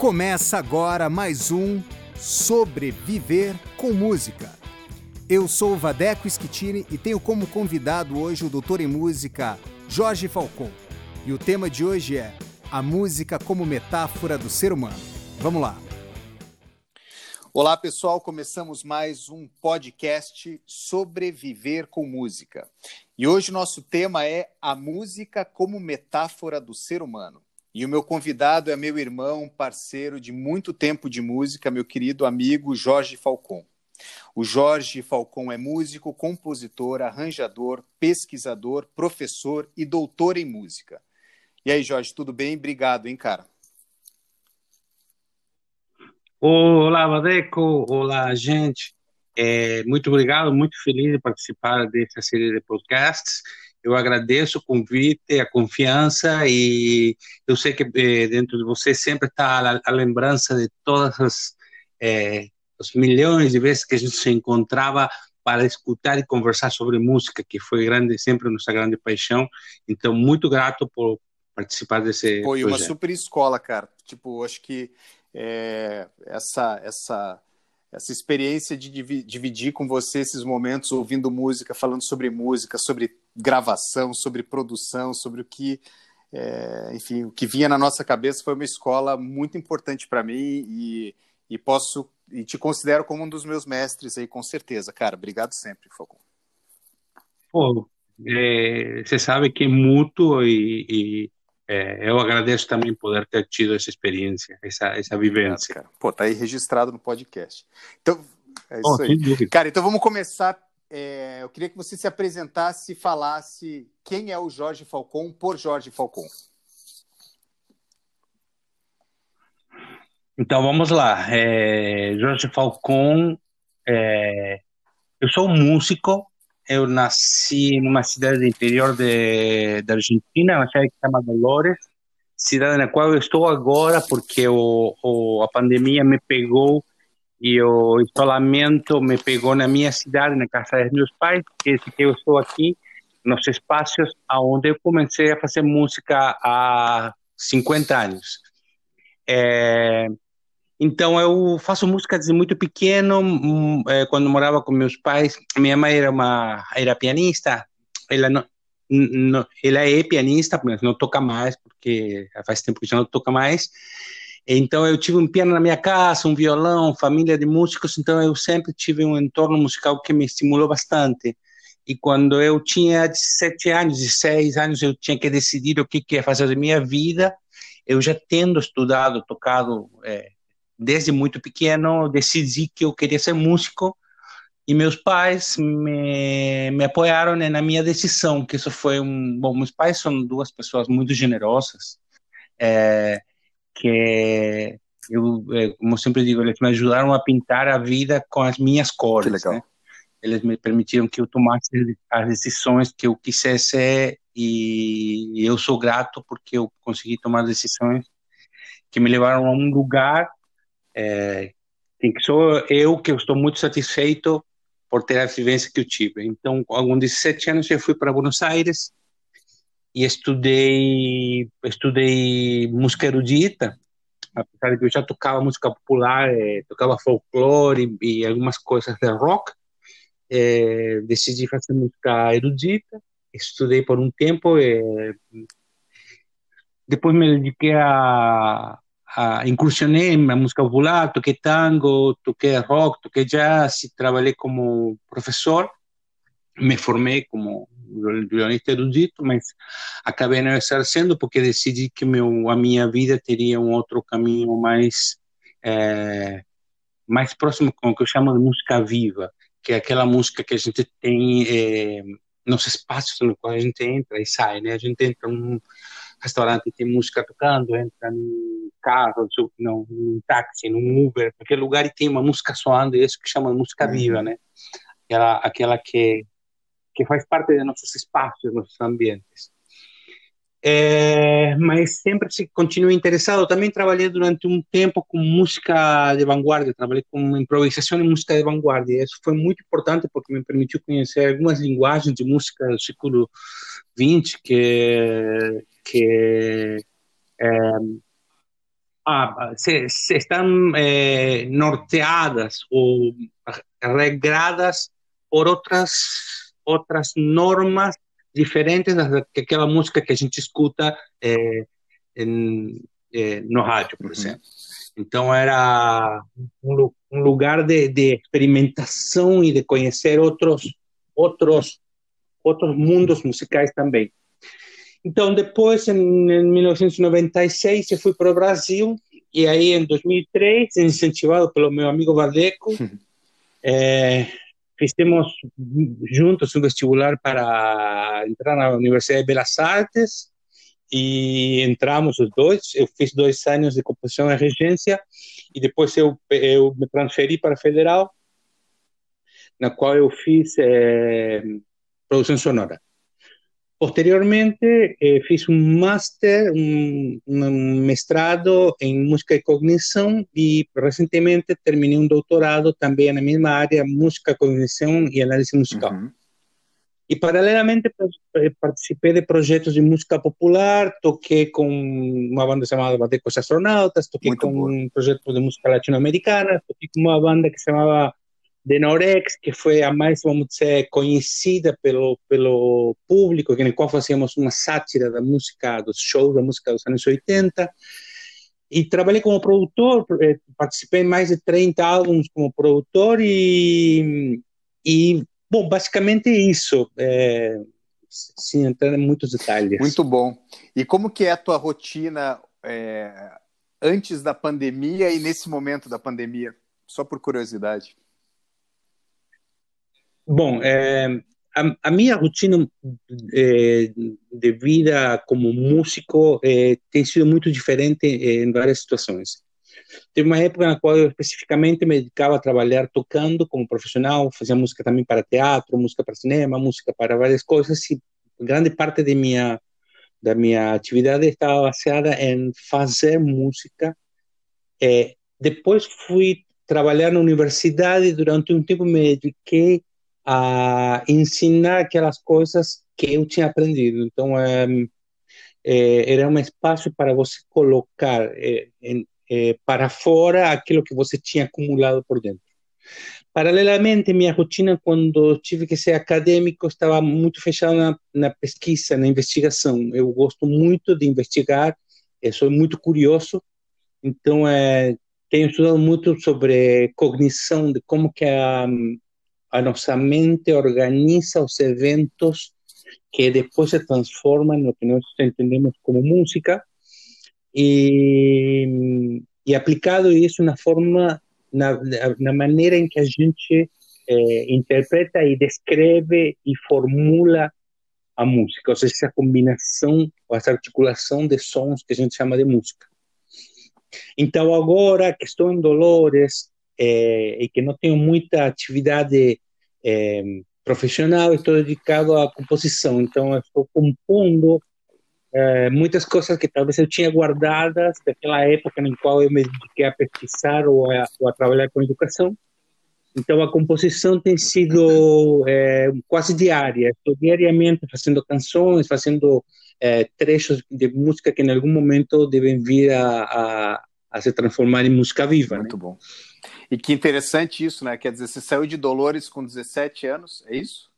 Começa agora mais um Sobreviver com Música. Eu sou o Vadeco Schittini e tenho como convidado hoje o doutor em música Jorge Falcon. E o tema de hoje é a música como metáfora do ser humano. Vamos lá. Olá, pessoal. Começamos mais um podcast Sobreviver com Música. E hoje o nosso tema é a música como metáfora do ser humano. E o meu convidado é meu irmão, parceiro de muito tempo de música, meu querido amigo Jorge Falcon. O Jorge Falcon é músico, compositor, arranjador, pesquisador, professor e doutor em música. E aí, Jorge, tudo bem? Obrigado, hein, cara? Olá, Vadeco. Olá, gente. É, muito obrigado, muito feliz de participar dessa série de podcasts eu agradeço o convite, a confiança e eu sei que eh, dentro de você sempre está a, a, lembrança de todas as eh, os milhões de vezes que a gente se encontrava para escutar e conversar sobre música, que foi grande sempre nossa grande paixão. Então, muito grato por participar desse Foi uma super escola, cara. Tipo, acho que é, essa essa essa experiência de dividir com você esses momentos ouvindo música, falando sobre música, sobre gravação, sobre produção, sobre o que, é, enfim, o que vinha na nossa cabeça foi uma escola muito importante para mim e, e posso e te considero como um dos meus mestres aí, com certeza, cara. Obrigado sempre, Falcão. Pô, é, você sabe que é mútuo e, e é, eu agradeço também poder ter tido essa experiência, essa, essa vivência. Obrigado, Pô, tá aí registrado no podcast. Então, é isso oh, aí. Cara, então vamos começar é, eu queria que você se apresentasse e falasse quem é o Jorge Falcon por Jorge Falcon. Então vamos lá. É, Jorge Falcon, é, eu sou músico. Eu nasci numa cidade do interior de, da Argentina, uma cidade que se chama Dolores, cidade na qual eu estou agora porque o, o, a pandemia me pegou e o isolamento me pegou na minha cidade, na casa dos meus pais, que eu estou aqui nos espaços aonde eu comecei a fazer música há 50 anos. É, então eu faço música desde muito pequeno, hum, é, quando morava com meus pais. Minha mãe era uma era pianista, ela não, não ela é pianista, mas não toca mais porque faz tempo que já não toca mais. Então eu tive um piano na minha casa, um violão, família de músicos, então eu sempre tive um entorno musical que me estimulou bastante. E quando eu tinha 17 anos, 16 anos, eu tinha que decidir o que, ia fazer da minha vida. Eu já tendo estudado, tocado é, desde muito pequeno, decidi que eu queria ser músico e meus pais me, me apoiaram né, na minha decisão, que isso foi um... Bom, meus pais são duas pessoas muito generosas, é, que eu, é, como sempre digo, eles me ajudaram a pintar a vida com as minhas cores. Né? Eles me permitiram que eu tomasse as decisões que eu quisesse e eu sou grato porque eu consegui tomar decisões que me levaram a um lugar é, em que sou eu que eu estou muito satisfeito por ter a vivência que eu tive. Então, com 17 anos eu fui para Buenos Aires e estudei estudei música erudita apesar de que eu já tocava música popular é, tocava folclore e, e, algumas coisas de rock é, decidi fazer música erudita estudei por um tempo é, depois me dediquei a, a incursionei na música popular toquei tango toquei rock toquei jazz trabalhei como professor me formei como violonista erudito, mas acabei não exercendo porque decidi que meu, a minha vida teria um outro caminho mais é, mais próximo com o que eu chamo de música viva, que é aquela música que a gente tem é, nos espaços no qual a gente entra e sai, né? A gente entra num restaurante e tem música tocando, entra num carro, num, num táxi, num Uber, qualquer lugar e tem uma música soando, e é isso que chama de música uhum. viva, né? Aquela, aquela que que faz parte de nossos espaços, nossos ambientes. É, mas sempre se continua interessado. Também trabalhei durante um tempo com música de vanguarda, trabalhei com improvisação e música de vanguarda. Isso foi muito importante porque me permitiu conhecer algumas linguagens de música do século XX que, que é, ah, se, se están eh, norteadas o regradas por outras outras normas diferentes das que aquela música que a gente escuta eh, em, eh, no rádio, por uhum. exemplo. Então era um, um lugar de, de, experimentação e de conhecer outros outros outros mundos musicais também. Então depois, em, em 1996, eu fui para o Brasil e aí em 2003, incentivado pelo meu amigo Vardeco, é, fizemos juntos um vestibular para entrar na Universidade de Belas Artes e entramos os dois. Eu fiz dois anos de composição e regência e depois eu, eu me transferi para a Federal, na qual eu fiz é, produção sonora. Posteriormente, eh, fiz um master, um, um, mestrado em música e cognição e recentemente terminei um doutorado também na mesma área, música, cognição e análise musical. Uhum. E paralelamente eh, participei de projetos de música popular, toquei com uma banda chamada Batecos Astronautas, toquei Muito com boa. um projeto de música latino-americana, toquei com uma banda que se chamava de Norex, que foi a mais, vamos dizer, conhecida pelo, pelo público, que no qual fazíamos uma sátira da música, dos shows da música dos anos 80. E trabalhei como produtor, eh, participei em mais de 30 álbuns como produtor e, e bom, basicamente isso, é, sem entrar em muitos detalhes. Muito bom. E como que é a tua rotina é, antes da pandemia e nesse momento da pandemia? Só por curiosidade. Bom, é, a, a, minha rotina é, de vida como músico é, tem sido muito diferente em várias situações. Teve uma época na qual eu especificamente me dedicava a trabalhar tocando como profissional, fazia música também para teatro, música para cinema, música para várias coisas e grande parte de minha da minha atividade estava baseada em fazer música. É, depois fui trabalhar na universidade durante um tempo me dediquei a ensinar aquelas coisas que eu tinha aprendido. Então, é, é, era um espaço para você colocar é, para fora aquilo que você tinha acumulado por dentro. Paralelamente, minha rotina, quando tive que ser acadêmico, estava muito fechada na, na pesquisa, na investigação. Eu gosto muito de investigar, sou muito curioso, então tenho estudado muito sobre cognição, de como que a a nossa mente organiza os eventos que depois se transformam no que nós entendemos como música e, e aplicado isso na forma, na, na maneira em que a gente eh, interpreta e descreve e formula a música, ou seja, essa combinação, essa articulação de sons que a gente chama de música. Então, agora que estou em Dolores, e que não tenho muita atividade é, profissional, estou dedicado à composição. Então, estou compondo é, muitas coisas que talvez eu tinha guardadas daquela época em qual eu me dediquei a pesquisar ou a, ou a trabalhar com educação. Então, a composição tem sido quase diária. Estou diariamente fazendo canções, fazendo trechos de música que em algum momento devem vir a, a, a se transformar em música viva. Muito né? bom. E que interessante isso, né? Quer dizer, você saiu de Dolores com 17 anos, é isso?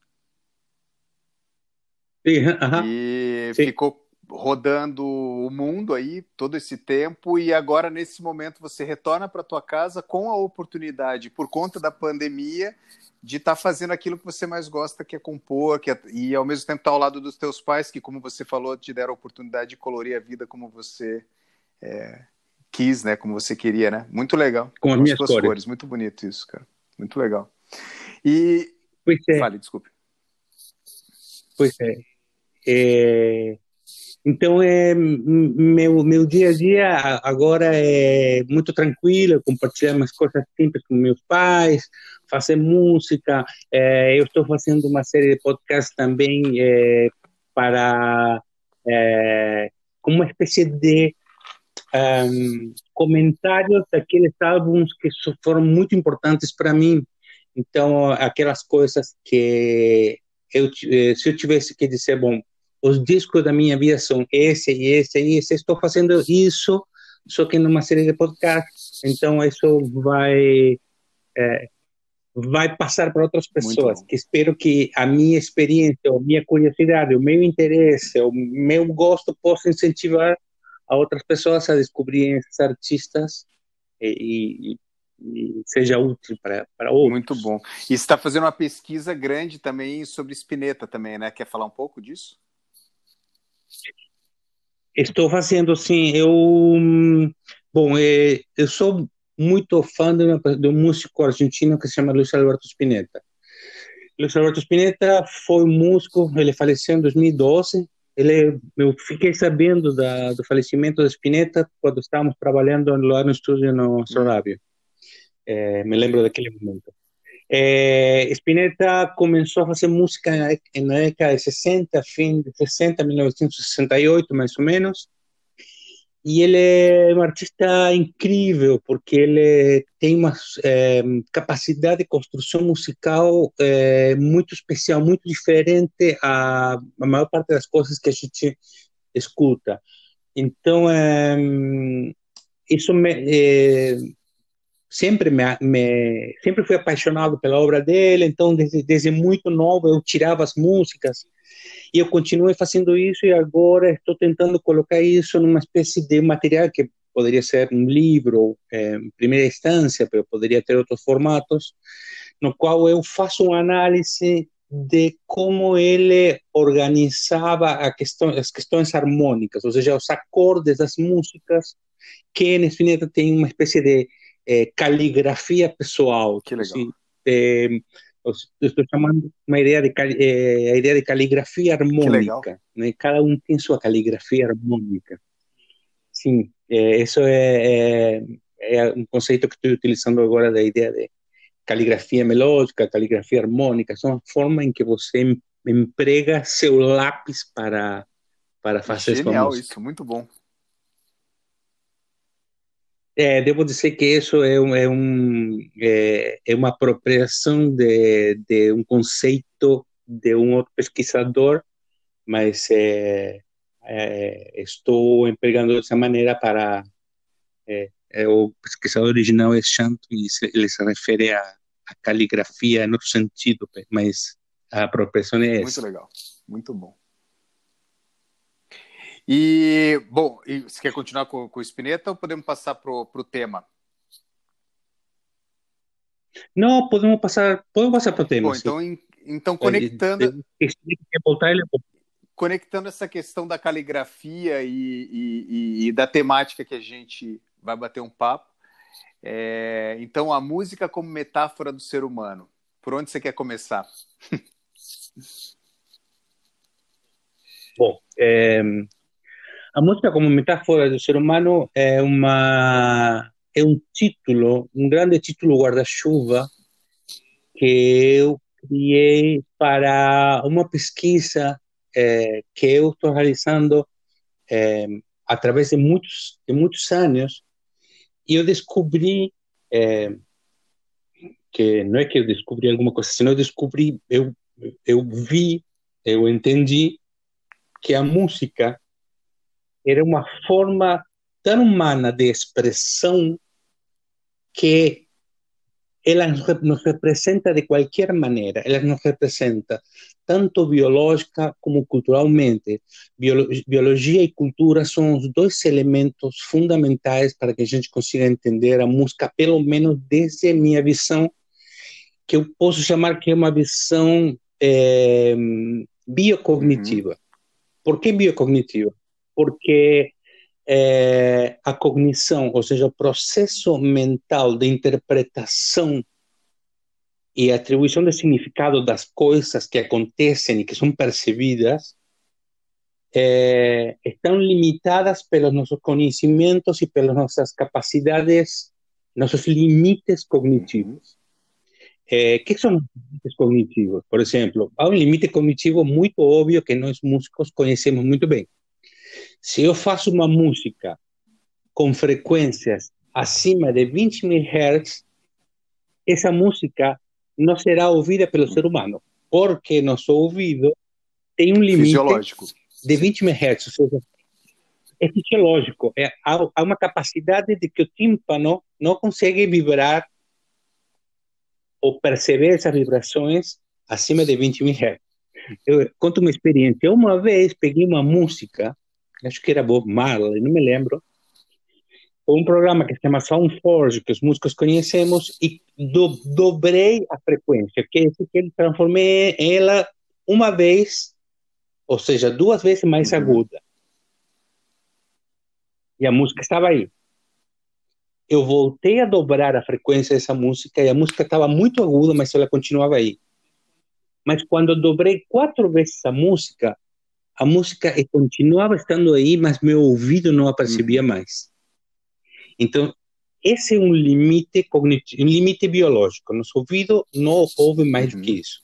Sim, uh -huh. E Sim. ficou rodando o mundo aí todo esse tempo e agora nesse momento você retorna para tua casa com a oportunidade por conta da pandemia de estar tá fazendo aquilo que você mais gosta, que é compor, que é, e ao mesmo tempo estar tá ao lado dos teus pais, que como você falou, te deram a oportunidade de colorir a vida como você é, quis, né? Como você queria, né? Muito legal. Com as minhas cores. cores. Muito bonito isso, cara. Muito legal. E. Pois é. Fale, desculpe. Pois é. é... Então, é, meu, meu dia a dia agora é muito tranquilo, compartilhar umas coisas simples com meus pais, fazer música. É, eu estou fazendo uma série de podcasts também é, para é, como uma espécie de um, comentários daqueles álbuns que foram muito importantes para mim. Então, aquelas coisas que eu, eh, se eu tivesse que dizer, bom, os discos da minha vida são esse e esse e esse, estou fazendo isso só que numa série de podcasts. Então, isso vai é, vai passar para outras pessoas. Que espero que a minha experiência, a minha curiosidade, o meu interesse, o meu gosto possa incentivar a outras pessoas a descobrirem esses artistas e, e, e seja útil para, outros. Muito bom. E está fazendo uma pesquisa grande também sobre Spinetta também, né? Quer falar um pouco disso? Estou fazendo, sim. Eu, bom, é, eu sou muito fã de, uma, de, um músico argentino que se chama Luis Alberto Spinetta. Luis Alberto Spinetta foi músico, ele faleceu em 2012. Ele, eu fiquei sabendo da, do falecimento de Spinetta quando estávamos trabalhando lá no estúdio no Sorábio. É, me lembro daquele momento. É, Spinetta começou a fazer música na década de 60, fim de 60, 1968 mais ou menos. E ele é um artista incrível, porque ele tem uma é, capacidade de construção musical é, muito especial, muito diferente a maior parte das coisas que a gente escuta. Então, é, isso me, é, sempre me, me, sempre fui apaixonado pela obra dele. Então, desde, desde muito novo, eu tirava as músicas e eu continuei fazendo isso e agora estou tentando colocar isso numa espécie de material que poderia ser um livro é, em primeira instância, mas poderia ter outros formatos, no qual eu faço uma análise de como ele organizava questão, as questões harmônicas, ou seja, os acordes das músicas, que em Spinetta tem uma espécie de é, caligrafia pessoal. Que legal. Assim, é, estou chamando uma ideia de eh, a ideia de caligrafia harmônica. Né? Cada um tem sua caligrafia harmônica. Sim, é, isso é, é, é, um conceito que estou utilizando agora da ideia de caligrafia melódica, caligrafia harmônica. São a forma em que você emprega seu lápis para para fazer Genial sua música. isso, muito bom. É, devo dizer que isso é, um, é, um, é, é uma apropriação de, de, um conceito de um outro pesquisador, mas é, é estou empregando dessa maneira para. É, o pesquisador original é Shanto e ele se refere à, caligrafia no sentido, mas a apropriação é essa. Muito legal, muito bom. E, bom, e você quer continuar com, com o Spinetta ou podemos passar para o tema? Não, podemos passar, podemos passar para o tema. Bom, então, então conectando. Conectando essa questão da caligrafia e, e, e, da temática que a gente vai bater um papo. É, então, a música como metáfora do ser humano. Por onde você quer começar? Bom, é, a música como metáfora do ser humano é uma é um título, um grande título guarda-chuva que eu criei para uma pesquisa é, que eu estou realizando é, através de muitos de muitos anos e eu descobri é, que não é que eu descobri alguma coisa, senão eu descobri, eu eu vi, eu entendi que a música era uma forma tão humana de expressão que ela nos representa de qualquer maneira, ela nos representa tanto biológica como culturalmente. biologia e cultura são os dois elementos fundamentais para que a gente consiga entender a música, pelo menos desde a minha visão, que eu posso chamar que é uma visão é, biocognitiva. Uhum. Por que biocognitiva? Porque é, a cognição, ou seja, o processo mental de interpretação e atribuição de significado das coisas que acontecem e que são percebidas é, estão limitadas pelos nossos conhecimentos e pelas nossas capacidades, nossos limites cognitivos. É, que são os limites cognitivos? Por exemplo, há um limite cognitivo muito óbvio que nós músicos conhecemos muito bem, se eu faço uma música com frequências acima de 20 mil Hz, essa música não será ouvida pelo ser humano, porque nosso ouvido tem um limite de 20 mil Hz. é fisiológico. É, há, há uma capacidade de que o tímpano não consegue vibrar ou perceber essas vibrações acima de 20 mil Hz. Eu conto uma experiência. Uma vez peguei uma música, acho que era Bob Marley, não me lembro, um programa que se chama Soundforge, que os músicos conhecemos, e do, dobrei a frequência, que é que transformei ela uma vez, ou seja, duas vezes mais aguda. E a música estava aí. Eu voltei a dobrar a frequência dessa música e a música estava muito aguda, mas ela continuava aí. Mas quando eu dobrei quatro vezes a música, a música continuava estando aí, mas meu ouvido não a percebia uhum. mais. Então, esse é um limite cognitivo, um limite biológico. Nosso ouvido não ouve mais uhum. do que isso.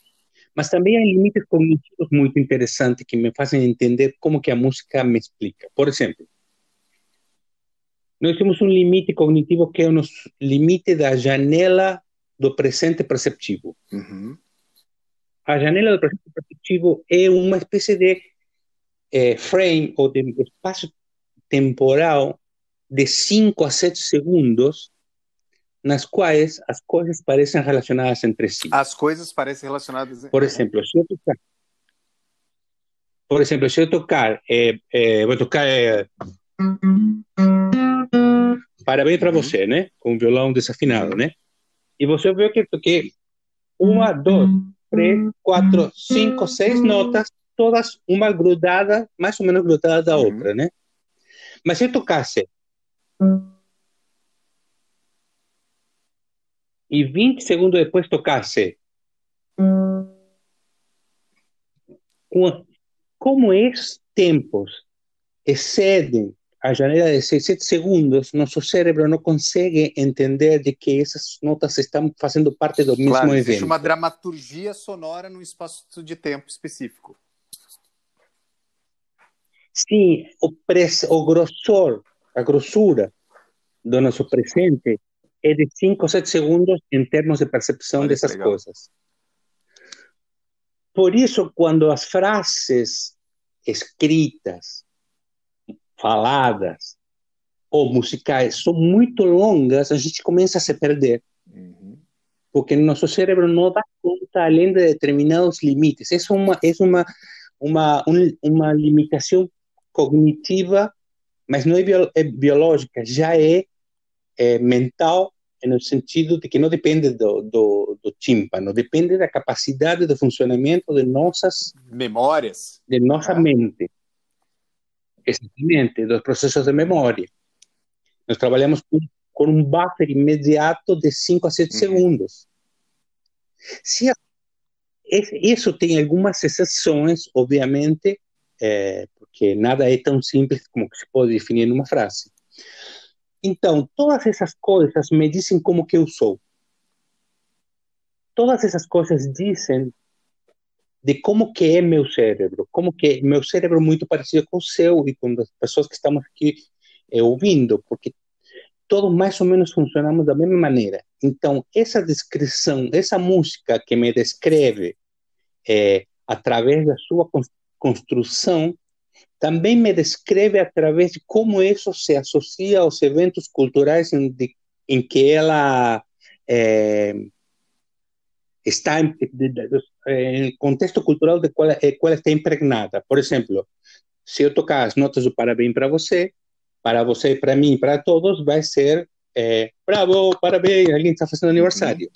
Mas também há limites cognitivos muito interessantes que me fazem entender como que a música me explica. Por exemplo, nós temos um limite cognitivo que é o nosso limite da janela do presente perceptivo. Uhum. A janela do presente perceptivo é uma espécie de é, frame ou de espaço temporal de 5 a 7 segundos nas quais as coisas parecem relacionadas entre si. As coisas parecem relacionadas. Por exemplo, se eu tocar, por exemplo, se eu tocar, é, é, vou tocar é, parabéns para você, né, com um violão desafinado, né, e você vê que eu toquei uma, duas, três, quatro, cinco, seis notas, todas uma grudada, mais ou menos grudada da outra, né. Mas se eu tocasse e 20 segundos depois tocasse. Como esses tempos excedem a janela de 6, 7 segundos, nosso cérebro não consegue entender de que essas notas estão fazendo parte do mesmo claro, evento. Existe uma dramaturgia sonora num espaço de tempo específico. Sim, o, press, o grossor, a grossura do nosso presente é de 5 ou 7 segundos em termos de percepção Olha dessas coisas. Por isso, quando as frases escritas, faladas ou musicais são muito longas, a gente começa a se perder. Uhum. Porque nosso cérebro não dá conta além de determinados limites. Essa é uma, é uma, uma, uma limitação cognitiva, mas não é, é biológica, já é é, mental no sentido de que não depende do, do, do tímpano, depende da capacidade de funcionamento de nossas memórias, de nossa ah. mente, exatamente, dos processos de memória. Nós trabalhamos com, com um buffer imediato de 5 a 7 uhum. segundos. Se a, isso tem algumas exceções, obviamente, é, porque nada é tão simples como que se pode definir numa frase. Então, todas essas coisas me dizem como que eu sou. Todas essas coisas dizem de como que é meu cérebro, como que meu cérebro é muito parecido com o seu e com as pessoas que estamos aqui é, ouvindo, porque todos mais ou menos funcionamos da mesma maneira. Então, essa descrição, essa música que me descreve é, através da sua construção, também me descreve através de como isso se associa aos eventos culturais em, de, em que ela é, está em, em contexto cultural de qual, qual está impregnada. Por exemplo, se eu tocar as notas do parabéns para você, para você, para mim, para todos, vai ser é, bravo, parabéns, alguém está fazendo aniversário.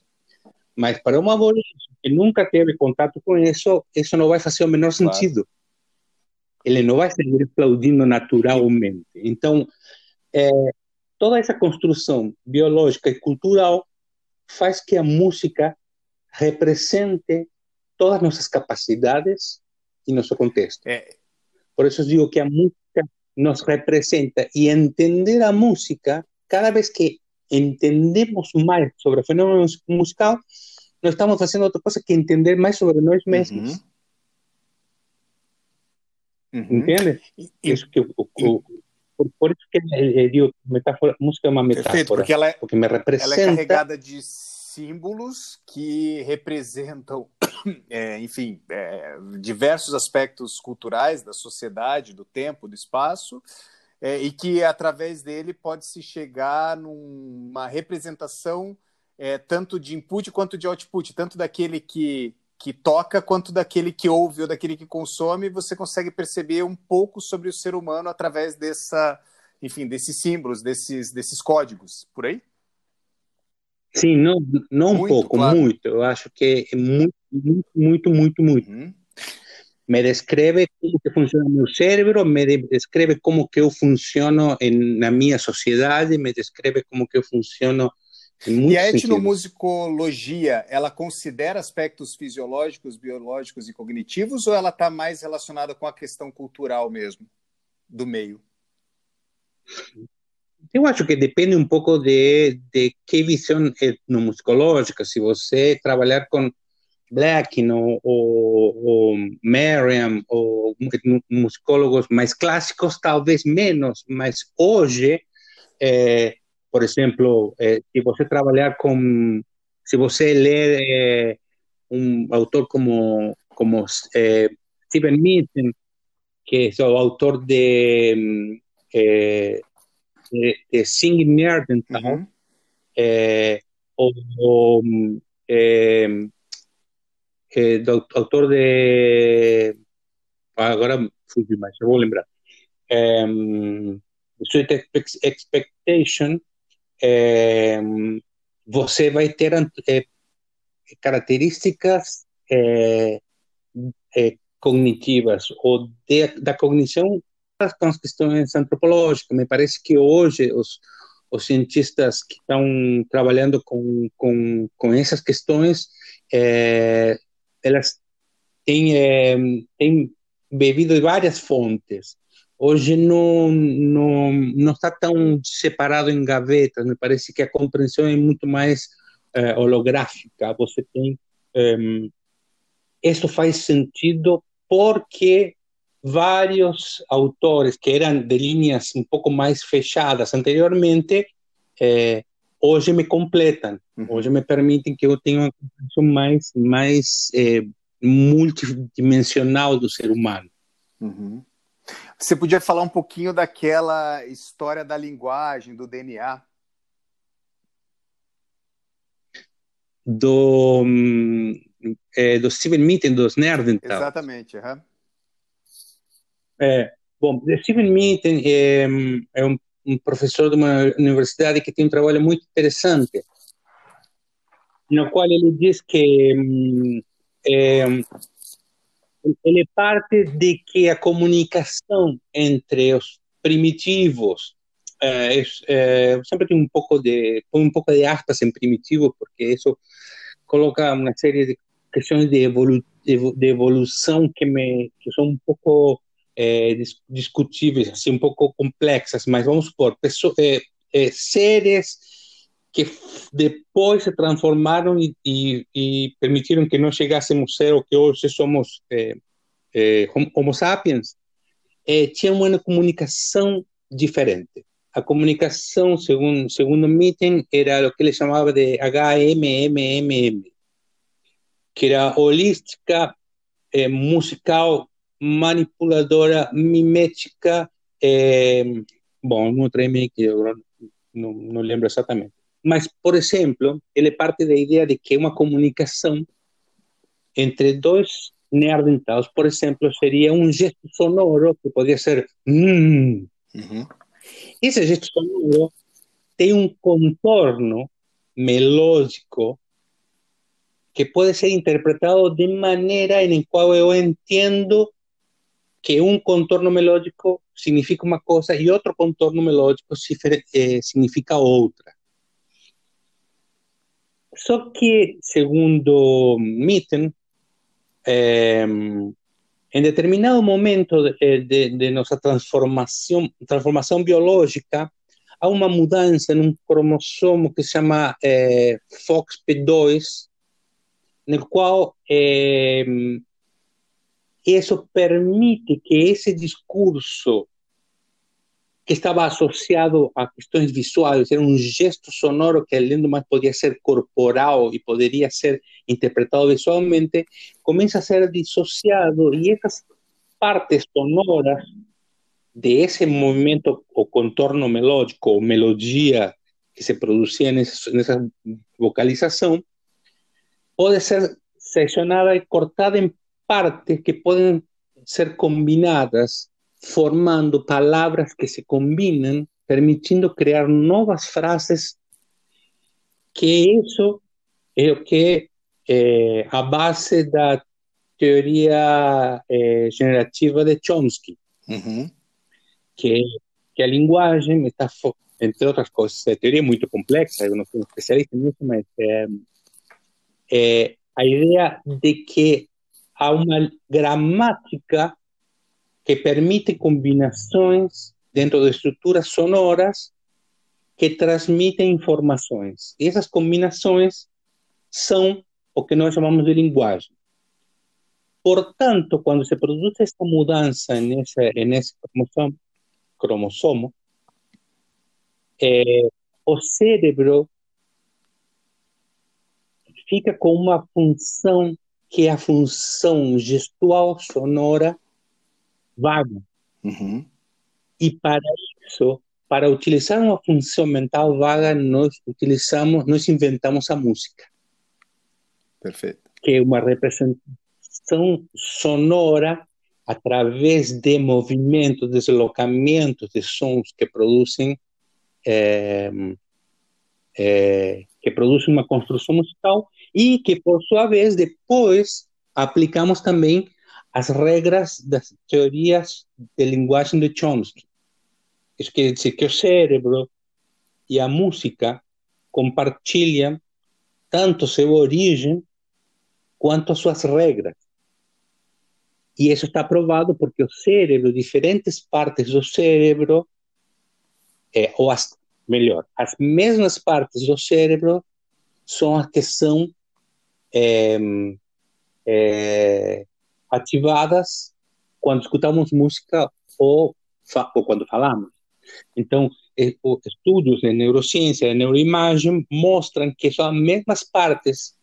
Mas para uma voz que nunca teve contato com isso, isso não vai fazer o menor claro. Ele não vai seguir aplaudindo naturalmente. Então, é, toda essa construção biológica e cultural faz que a música represente todas as nossas capacidades e nosso contexto. É. Por isso digo que a música nos representa e entender a música, cada vez que entendemos mais sobre o fenômeno musical, nós estamos fazendo outra coisa que entender mais sobre nós mesmos. Uhum. Uhum. Entende? E, isso que o, o, por, por, isso que eu digo metáfora, música é uma metáfora. Perfeito, porque ela é, porque me representa... ela é carregada de símbolos que representam, é, enfim, é, diversos aspectos culturais da sociedade, do tempo, do espaço, é, e que através dele pode se chegar numa representação é, tanto de input quanto de output, tanto daquele que, que toca quanto daquele que ouve ou daquele que consome, você consegue perceber um pouco sobre o ser humano através dessa, enfim, desses símbolos, desses, desses códigos, por aí? Sim, não, não muito, um pouco, claro. muito. Eu acho que é muito, muito, muito, muito, muito. Uhum. Me descreve como que funciona meu cérebro, me descreve como que eu funciono em, na minha sociedade, me descreve como que eu funciono e a etnomusicologia, ela considera aspectos fisiológicos, biológicos e cognitivos ou ela está mais relacionada com a questão cultural mesmo do meio? Eu acho que depende um pouco de, de que visão etnomusicológica. Se você trabalhar com Black ou, ou, ou Merriam ou musicólogos mais clássicos, talvez menos, mas hoje é, por exemplo, eh, se você trabalhar com, se você ler eh, um autor como como eh, Steven Mitten, que é o autor de, de, de Singing Neanderthal, uhum. ou, do autor de agora fugi mais, eu vou lembrar. Um, Sweet Expectation, é, você vai ter é, características é, cognitivas ou de, da cognição as questões antropológicas. Me parece que hoje os, os cientistas que estão trabalhando com, com, com essas questões, elas têm, têm bebido de várias fontes hoje não, não, não está tão separado em gavetas, me parece que a compreensão é muito mais é, holográfica. Você tem. É, isso faz sentido porque vários autores que eram de linhas um pouco mais fechadas anteriormente, é, hoje me completam, uhum. hoje me permitem que eu tenha uma compreensão mais, mais é, multidimensional do ser humano. Uhum. Você podia falar um pouquinho daquela história da linguagem, do DNA? Do, é, do Steven Mitten, dos Nerdental. Exatamente. Uhum. É, bom, Steven Mitten é, é um, um, professor de uma universidade que tem um trabalho muito interessante, no qual ele diz que é, ele parte de que a comunicação entre os primitivos é, é, sempre tem um pouco de um pouco de aspas em primitivo porque isso coloca uma série de questões de, evolu de evolução que me que são um pouco é, discutíveis assim um pouco complexas mas vamos supor pessoas, seres que depois se transformaram e, e, e, permitiram que nós chegássemos a ser o que hoje somos é, Homo sapiens, é, tinha uma comunicação diferente. A comunicação, segundo, segundo Mitten, era o que ele chamava de HMMMM, que era holística, musical, manipuladora, mimética, bom, um outro M que eu não, não lembro exatamente. Mas, por exemplo, ele parte da ideia de que uma comunicação entre dois neandertais, por exemplo, seria um gesto sonoro que poderia ser mm. uhum. Esse gesto sonoro tem um contorno melódico que pode ser interpretado de maneira em qual eu entendo que um contorno melódico significa uma coisa e outro contorno melódico eh, significa outra. Só que, segundo Mitten, eh, em determinado momento de, de, de, nossa transformação, transformação biológica, há uma mudança num cromossomo que se chama eh, FOXP2, no qual eh, isso permite que esse discurso que estava associado a questões visuais, era um gesto sonoro que além do mais podia ser corporal e poderia ser interpretado visualmente, começa a ser dissociado e essas partes sonoras de ese movimiento o contorno melódico o melodía que se producía en esa, en esa vocalización puede ser seccionada y cortada en partes que pueden ser combinadas formando palabras que se combinan, permitiendo crear nuevas frases que eso es lo que eh, a base da teoria eh, generativa de Chomsky, uhum. que, que a linguagem está, entre outras coisas, é teoria muito complexa, eu não sou especialista nisso, mas é, é a ideia de que há uma gramática que permite combinações dentro de estruturas sonoras que transmitem informações. E essas combinações são o que nós chamamos de linguagem. Portanto, quando se produz esta mudança nesse, cromossomo, cromossomo é, o cérebro fica com uma função que é a função gestual sonora vaga. Uhum. E para isso, para utilizar uma função mental vaga, nós utilizamos, nós inventamos a música. Perfeito. Que é uma representação sonora através de movimentos, deslocamentos de sons que produzem é, é, que produzem uma construção musical e que, por sua vez, depois aplicamos também as regras das teorias de linguagem de Chomsky. Isso quer dizer que o cérebro e a música compartilham tanto sua origem quanto suas regras. E isso está provado porque o cérebro, diferentes partes do cérebro, é, ou as, melhor, as mesmas partes do cérebro são as que são é, é, ativadas quando escutamos música ou, ou quando falamos. Então, estudos de neurociência e neuroimagem mostram que são as mesmas partes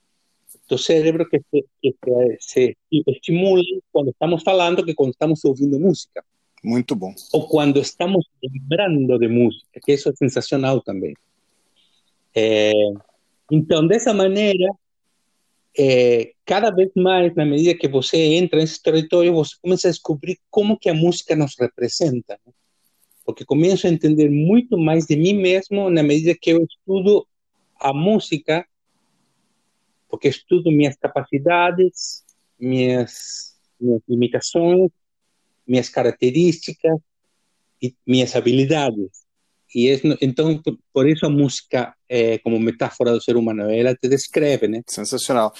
do cérebro que se, que se estimulam quando estamos falando que quando estamos ouvindo música. Muito bom. Ou quando estamos lembrando de música, que isso é sensacional também. É, então, dessa maneira, é, cada vez mais, na medida que você entra nesse território, você começa a descobrir como que a música nos representa. Né? Porque começo a entender muito mais de mim mesmo na medida que eu estudo a música porque estudo minhas capacidades, minhas, minhas limitações, minhas características e minhas habilidades. E então, por, por, isso a música, é, como metáfora do ser humano, ela te descreve, né? Sensacional.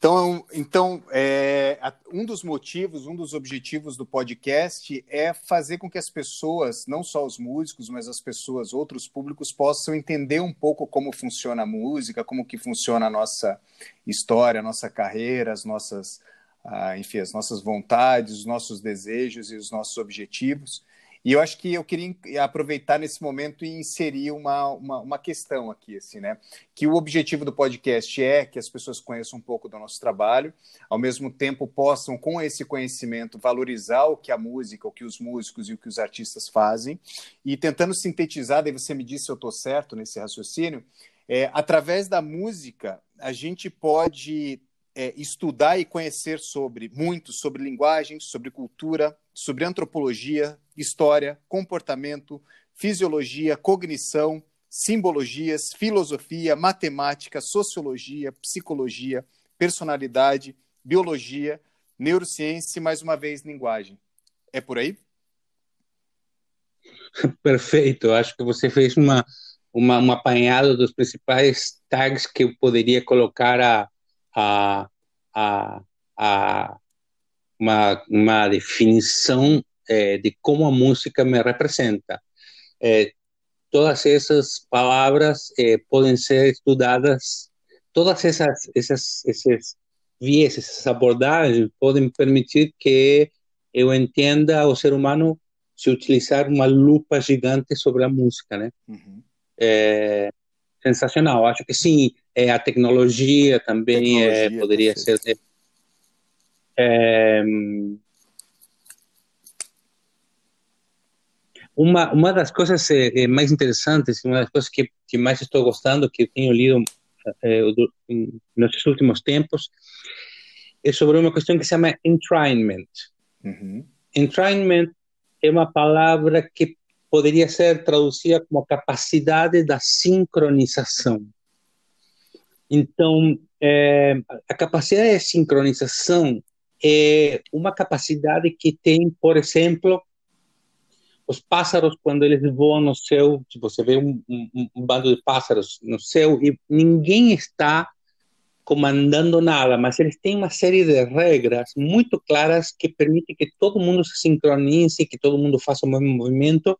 Então, então é, um dos motivos, um dos objetivos do podcast é fazer com que as pessoas, não só os músicos, mas as pessoas, outros públicos, possam entender um pouco como funciona a música, como que funciona a nossa história, a nossa carreira, as nossas, ah, enfim, as nossas vontades, os nossos desejos e os nossos objetivos. E eu acho que eu queria aproveitar nesse momento e inserir uma, uma, uma, questão aqui, assim, né? Que o objetivo do podcast é que as pessoas conheçam um pouco do nosso trabalho, ao mesmo tempo possam, com esse conhecimento, valorizar o que a música, o que os músicos e o que os artistas fazem, e tentando sintetizar, daí você me disse se eu estou certo nesse raciocínio, é, através da música, a gente pode é, estudar e conhecer sobre muito sobre linguagem, sobre cultura, sobre antropologia, história, comportamento, fisiologia, cognição, simbologias, filosofia, matemática, sociologia, psicologia, personalidade, biologia, neurociência e, mais uma vez, linguagem. É por aí? Perfeito. Acho que você fez uma, uma, uma apanhada dos principais tags que eu poderia colocar a, a, a, a uma, uma definição é, de como a música me representa. É, todas essas palavras é, podem ser estudadas, todas essas, essas, esses viés, essas abordagens podem permitir que eu entenda o ser humano se utilizar uma lupa gigante sobre a música, né? Uhum. É sensacional. Acho que sim. É a tecnologia também tecnologia, é, poderia ser. É, uma, uma das coisas é, mais interessantes, uma das coisas que, que mais estou gostando, que tenho lido é, nos últimos tempos, é sobre uma questão que se chama entrainment. Uhum. Entrainment é uma palavra que poderia ser traduzida como capacidade da sincronização. Então, é, a capacidade de sincronização é uma capacidade que tem, por exemplo, os pássaros quando eles voam no céu, você vê um, um, um bando de pássaros no céu e ninguém está comandando nada, mas eles têm uma série de regras muito claras que permitem que todo mundo se sincronize, que todo mundo faça o mesmo movimento.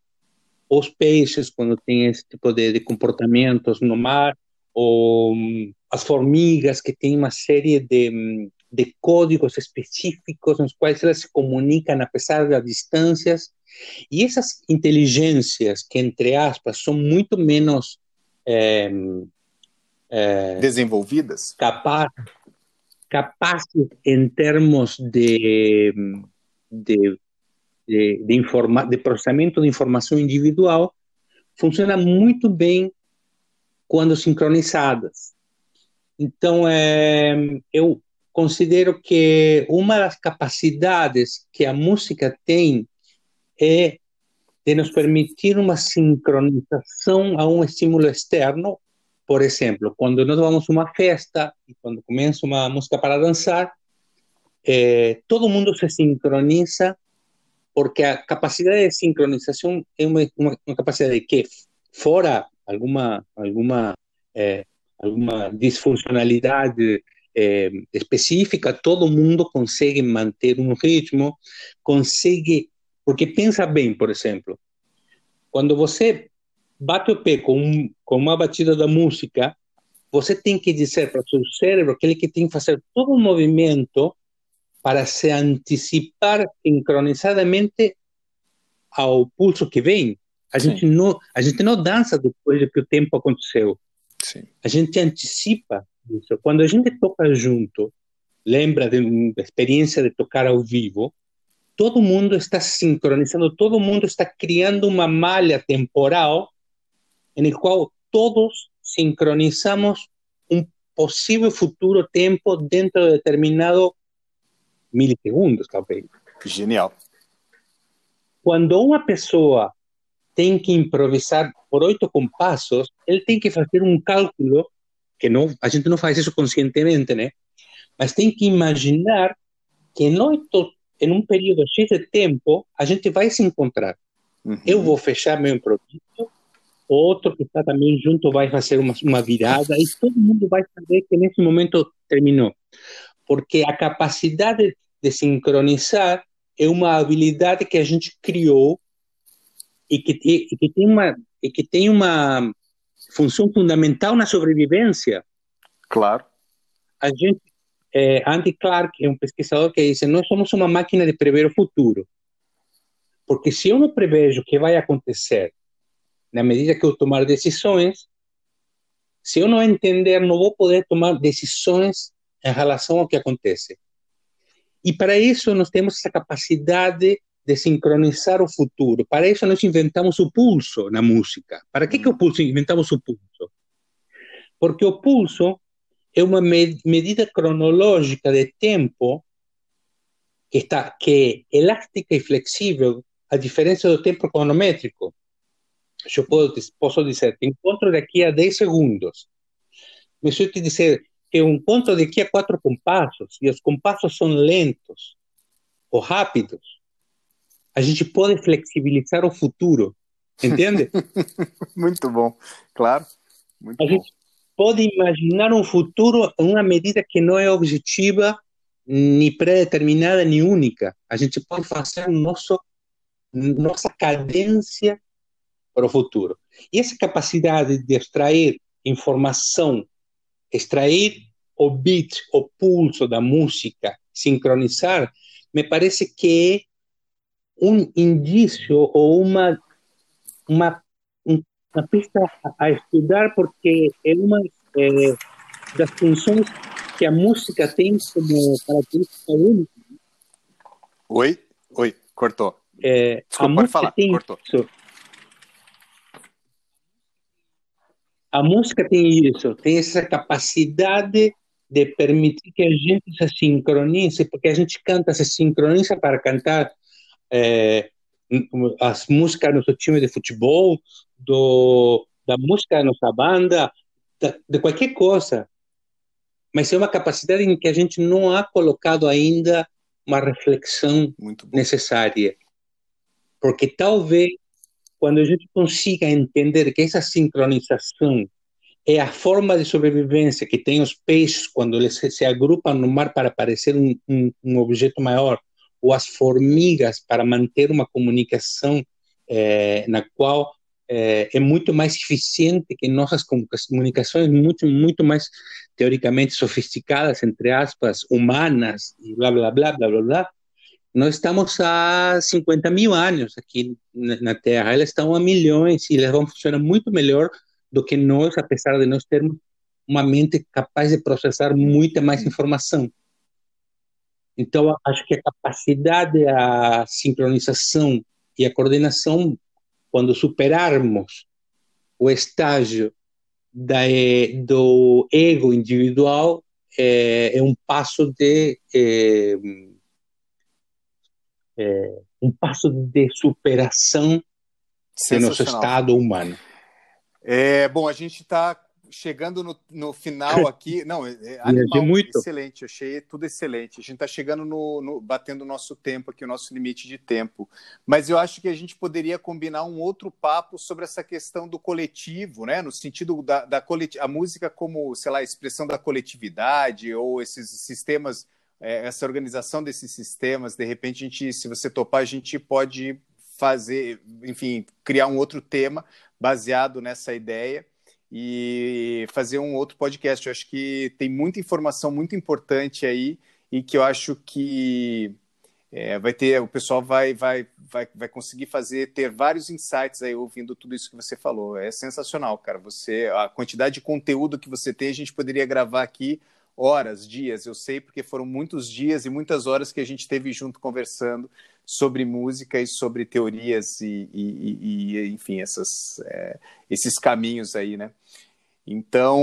Os peixes, quando têm esse tipo de, de comportamentos no mar, ou um, as formigas, que têm uma série de, de códigos específicos nos quais elas se comunicam apesar das distâncias. E essas inteligências, que entre aspas são muito menos é, é, desenvolvidas? Capaz, capazes em termos de, de, de, de, informa, de processamento de informação individual, funciona muito bem quando sincronizadas. Então, é, eu considero que uma das capacidades que a música tem é de nos permitir uma sincronização a um estímulo externo por exemplo, quando nós vamos a uma festa e quando começa uma música para dançar, eh, todo mundo se sincroniza porque a capacidade de sincronização é uma, uma, uma capacidade que, fora alguma, alguma, eh, alguma disfuncionalidade eh, específica, todo mundo consegue manter um ritmo, consegue. Porque pensa bem, por exemplo, quando você bate o pé com, com uma batida da música, você tem que dizer para o seu cérebro que ele que tem que fazer todo o movimento para se antecipar sincronizadamente ao pulso que vem. A gente não a gente não dança depois de que o tempo aconteceu. Sim. A gente antecipa isso. Quando a gente toca junto, lembra da experiência de tocar ao vivo, todo mundo está sincronizando, todo mundo está criando uma malha temporal en el cual todos sincronizamos un posible futuro tiempo dentro de determinado milisegundos, talvez. Genial. Quando uma pessoa tem que improvisar por oito compassos, ele tem que fazer um cálculo que não, a gente não faz isso conscientemente, né? Mas tem que imaginar que em, oito, em um período X de tempo a gente vai se encontrar. Uhum. Eu vou fechar meu improviso, outro que está também junto vai fazer uma, uma virada e todo mundo vai saber que nesse momento terminou. Porque a capacidade de sincronizar é uma habilidade que a gente criou e que, e que tem uma e que tem uma função fundamental na sobrevivência. Claro. A gente é, Andy Clark é um pesquisador que diz: nós somos uma máquina de prever o futuro. Porque se eu não prevejo o que vai acontecer na medida que eu tomar decisões, se eu não entender, não vou poder tomar decisões em relação ao que acontece. E para isso nós temos essa capacidade de sincronizar o futuro. Para isso nós inventamos o pulso na música. Para que, que o pulso inventamos o pulso? Porque o pulso é uma medida cronológica de tempo que está que é elástica e flexível, a diferença do tempo cronométrico eu posso, posso dizer, te encontro daqui a 10 segundos. Mas se eu te dizer que eu encontro daqui a quatro compassos, e os compassos são lentos ou rápidos, a gente pode flexibilizar o futuro, entende? Muito bom, claro. Muito a bom. gente pode imaginar um futuro em uma medida que não é objetiva, nem pré-determinada, nem única. A gente pode fazer nosso, nossa cadência para o futuro. E essa capacidade de extrair informação, extrair o beat, o pulso da música, sincronizar, me parece que é um indício ou uma, uma, uma pista a estudar, porque é uma é, das funções que a música tem como característica única. Oi? Oi, cortou. É, Desculpa, a música falar, tem cortou. Isso, a música tem isso, tem essa capacidade de permitir que a gente se sincronize, porque a gente canta, se sincroniza para cantar é, as músicas do nosso time de futebol, do, da música da nossa banda, da, de qualquer coisa. Mas é uma capacidade em que a gente não ha colocado ainda uma reflexão necessária. Porque talvez quando a gente consiga entender que essa sincronização é a forma de sobrevivência que tem os peixes quando eles se agrupam no mar para parecer um, um, um objeto maior, ou as formigas para manter uma comunicação é, na qual é, é, muito mais eficiente que nossas comunicações, muito, muito mais teoricamente sofisticadas, entre aspas, humanas, e blá, blá, blá, blá, blá, blá. Nós estamos há 50 mil anos aqui na Terra, elas estão há milhões e elas vão funcionar muito melhor do que nós, apesar de nós termos uma mente capaz de processar muita mais informação. Então, acho que a capacidade, a sincronização e a coordenação, quando superarmos o estágio da, do ego individual, é, é um passo de é, é, um passo de superação do nosso estado humano. É, bom, a gente está chegando no, no, final aqui. Não, é, é animal, muito. excelente, achei tudo excelente. A gente está chegando no, no, batendo o nosso tempo aqui, o nosso limite de tempo. Mas eu acho que a gente poderia combinar um outro papo sobre essa questão do coletivo, né? No sentido da, da a música como, sei lá, expressão da coletividade ou esses sistemas é, essa organização desses sistemas, de repente, a gente, se você topar, a gente pode fazer, enfim, criar um outro tema baseado nessa ideia e fazer um outro podcast. Eu acho que tem muita informação muito importante aí e que eu acho que é, vai ter, o pessoal vai, vai, vai, vai conseguir fazer, ter vários insights aí ouvindo tudo isso que você falou. É sensacional, cara. Você, a quantidade de conteúdo que você tem, a gente poderia gravar aqui horas, dias, eu sei porque foram muitos dias e muitas horas que a gente teve junto conversando sobre música e sobre teorias e, e, e enfim, essas, é, esses caminhos aí, né? Então,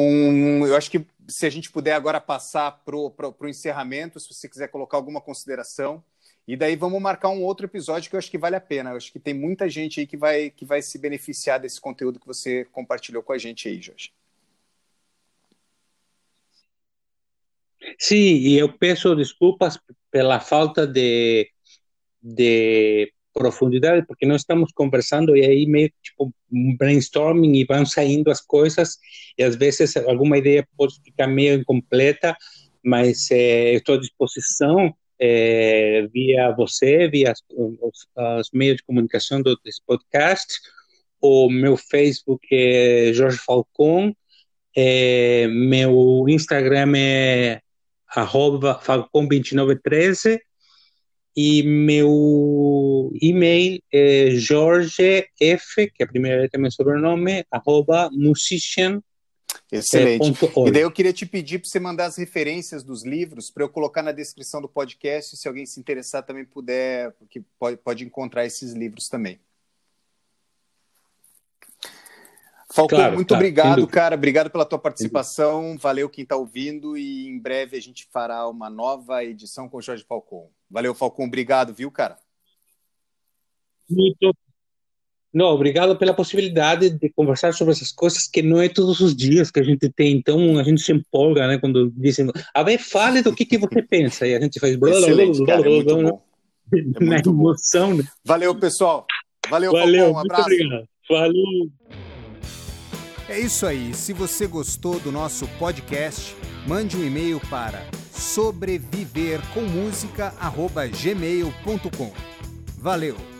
eu acho que se a gente puder agora passar para o encerramento, se você quiser colocar alguma consideração, e daí vamos marcar um outro episódio que eu acho que vale a pena. Eu acho que tem muita gente aí que vai, que vai se beneficiar desse conteúdo que você compartilhou com a gente aí, Jorge. Sim, e eu peço desculpas pela falta de, de profundidade, porque nós estamos conversando e aí meio tipo um brainstorming e vão saindo as coisas e às vezes alguma ideia pode ficar meio incompleta, mas é, estou à disposição é, via você, via os, os, meios de comunicação do, desse podcast. O meu Facebook é Jorge Falcon, é, meu Instagram é arroba falcon2913 e meu e-mail é jorgef, que é a primeira letra do meu sobrenome, arroba musician. Excelente. E daí eu queria te pedir para você mandar as referências dos livros para eu colocar na descrição do podcast, se alguém se interessar também puder, porque pode, pode encontrar esses livros também. Falcão, claro, muito obrigado, cara. Obrigado pela tua participação. Valeu quem está ouvindo e em breve a gente fará uma nova edição com o Jorge Falcão. Valeu, Falcão. Obrigado, viu, cara? Muito. Não, obrigado pela possibilidade de conversar sobre essas coisas que não é todos os dias que a gente tem. Então a gente se empolga, né, quando dizem, ah, a ver, fale do que, que você pensa. E a gente faz blá, Excelente, blá, blá, blá, blá, é blá, né? É emoção. Né? Valeu, pessoal. Valeu, Valeu Falcão. Um abraço. Muito obrigado. Valeu. É isso aí. Se você gostou do nosso podcast, mande um e-mail para sobrevivercommúsica@gmail.com. Valeu.